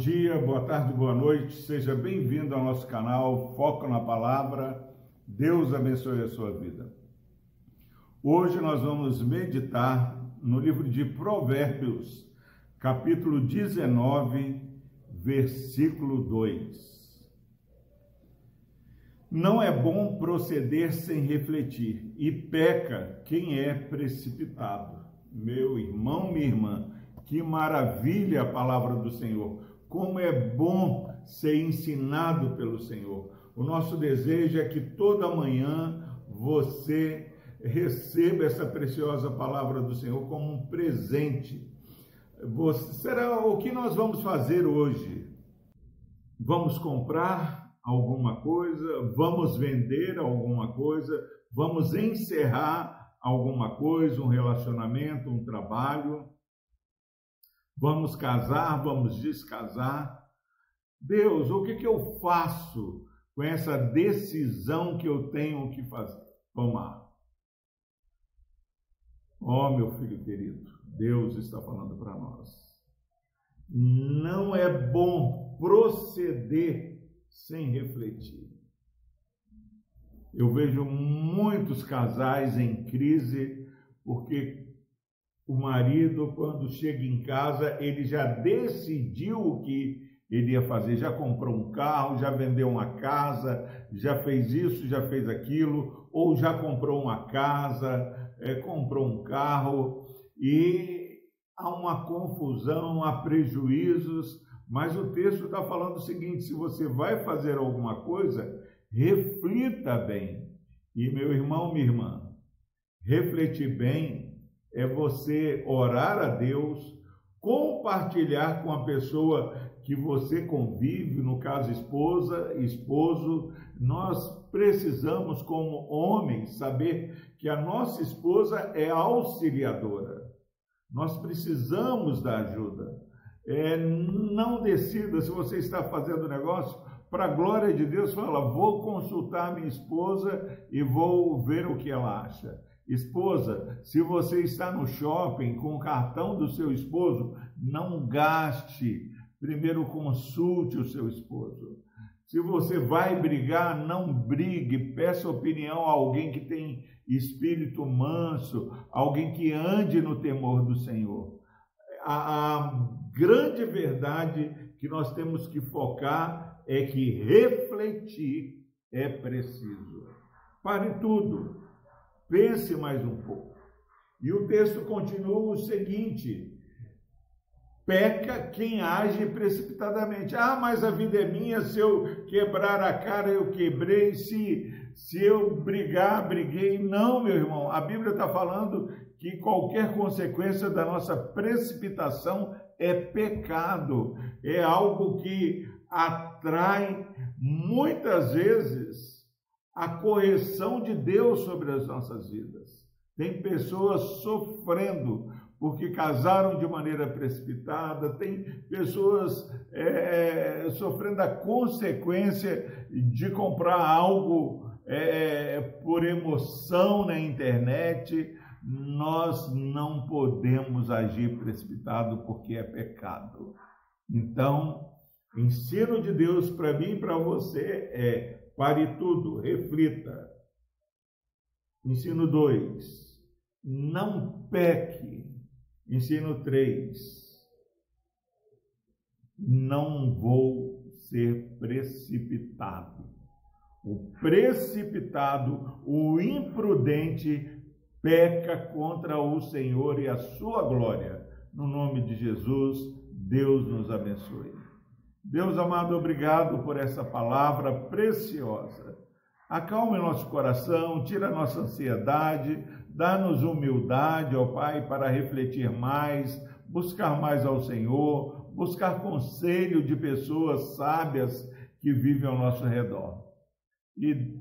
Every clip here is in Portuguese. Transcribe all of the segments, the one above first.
dia, boa tarde, boa noite. Seja bem-vindo ao nosso canal Foco na Palavra. Deus abençoe a sua vida. Hoje nós vamos meditar no livro de Provérbios, capítulo 19, versículo 2. Não é bom proceder sem refletir, e peca quem é precipitado. Meu irmão, minha irmã, que maravilha a palavra do Senhor. Como é bom ser ensinado pelo Senhor. O nosso desejo é que toda manhã você receba essa preciosa palavra do Senhor como um presente. Você, será o que nós vamos fazer hoje? Vamos comprar alguma coisa? Vamos vender alguma coisa? Vamos encerrar alguma coisa, um relacionamento, um trabalho? Vamos casar, vamos descasar. Deus, o que, que eu faço com essa decisão que eu tenho que fazer, tomar? Oh, meu filho querido, Deus está falando para nós. Não é bom proceder sem refletir. Eu vejo muitos casais em crise porque o marido, quando chega em casa, ele já decidiu o que ele ia fazer, já comprou um carro, já vendeu uma casa, já fez isso, já fez aquilo, ou já comprou uma casa, é, comprou um carro, e há uma confusão, há prejuízos, mas o texto está falando o seguinte: se você vai fazer alguma coisa, reflita bem. E meu irmão, minha irmã, refletir bem é você orar a Deus, compartilhar com a pessoa que você convive, no caso esposa, esposo, nós precisamos como homens saber que a nossa esposa é auxiliadora. Nós precisamos da ajuda. É, não decida se você está fazendo negócio para a glória de Deus, fala, vou consultar minha esposa e vou ver o que ela acha. Esposa, se você está no shopping com o cartão do seu esposo, não gaste. Primeiro consulte o seu esposo. Se você vai brigar, não brigue. Peça opinião a alguém que tem espírito manso, alguém que ande no temor do Senhor. A, a grande verdade que nós temos que focar é que refletir é preciso. Pare tudo Pense mais um pouco. E o texto continua o seguinte: peca quem age precipitadamente. Ah, mas a vida é minha, se eu quebrar a cara, eu quebrei, se, se eu brigar, briguei. Não, meu irmão, a Bíblia está falando que qualquer consequência da nossa precipitação é pecado, é algo que atrai muitas vezes a correção de Deus sobre as nossas vidas. Tem pessoas sofrendo porque casaram de maneira precipitada, tem pessoas é, é, sofrendo a consequência de comprar algo é, por emoção na internet. Nós não podemos agir precipitado porque é pecado. Então, ensino de Deus para mim e para você é Pare tudo, reflita. Ensino 2. Não peque. Ensino 3. Não vou ser precipitado. O precipitado, o imprudente, peca contra o Senhor e a sua glória. No nome de Jesus, Deus nos abençoe. Deus amado, obrigado por essa palavra preciosa. Acalme nosso coração, tira nossa ansiedade, dá-nos humildade, ó Pai, para refletir mais, buscar mais ao Senhor, buscar conselho de pessoas sábias que vivem ao nosso redor. E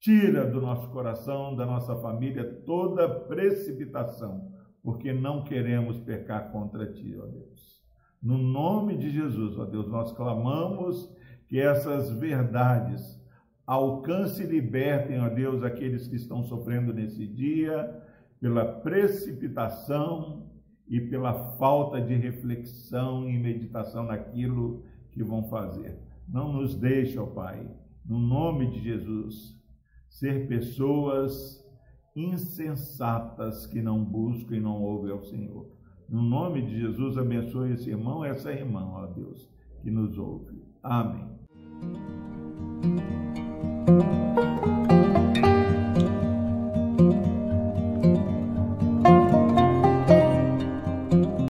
tira do nosso coração, da nossa família, toda precipitação, porque não queremos pecar contra Ti, ó Deus. No nome de Jesus, ó Deus, nós clamamos que essas verdades alcancem e libertem, ó Deus, aqueles que estão sofrendo nesse dia pela precipitação e pela falta de reflexão e meditação naquilo que vão fazer. Não nos deixe, ó Pai, no nome de Jesus, ser pessoas insensatas que não buscam e não ouvem ao Senhor. No nome de Jesus, abençoe esse irmão, essa irmã, ó Deus, que nos ouve. Amém.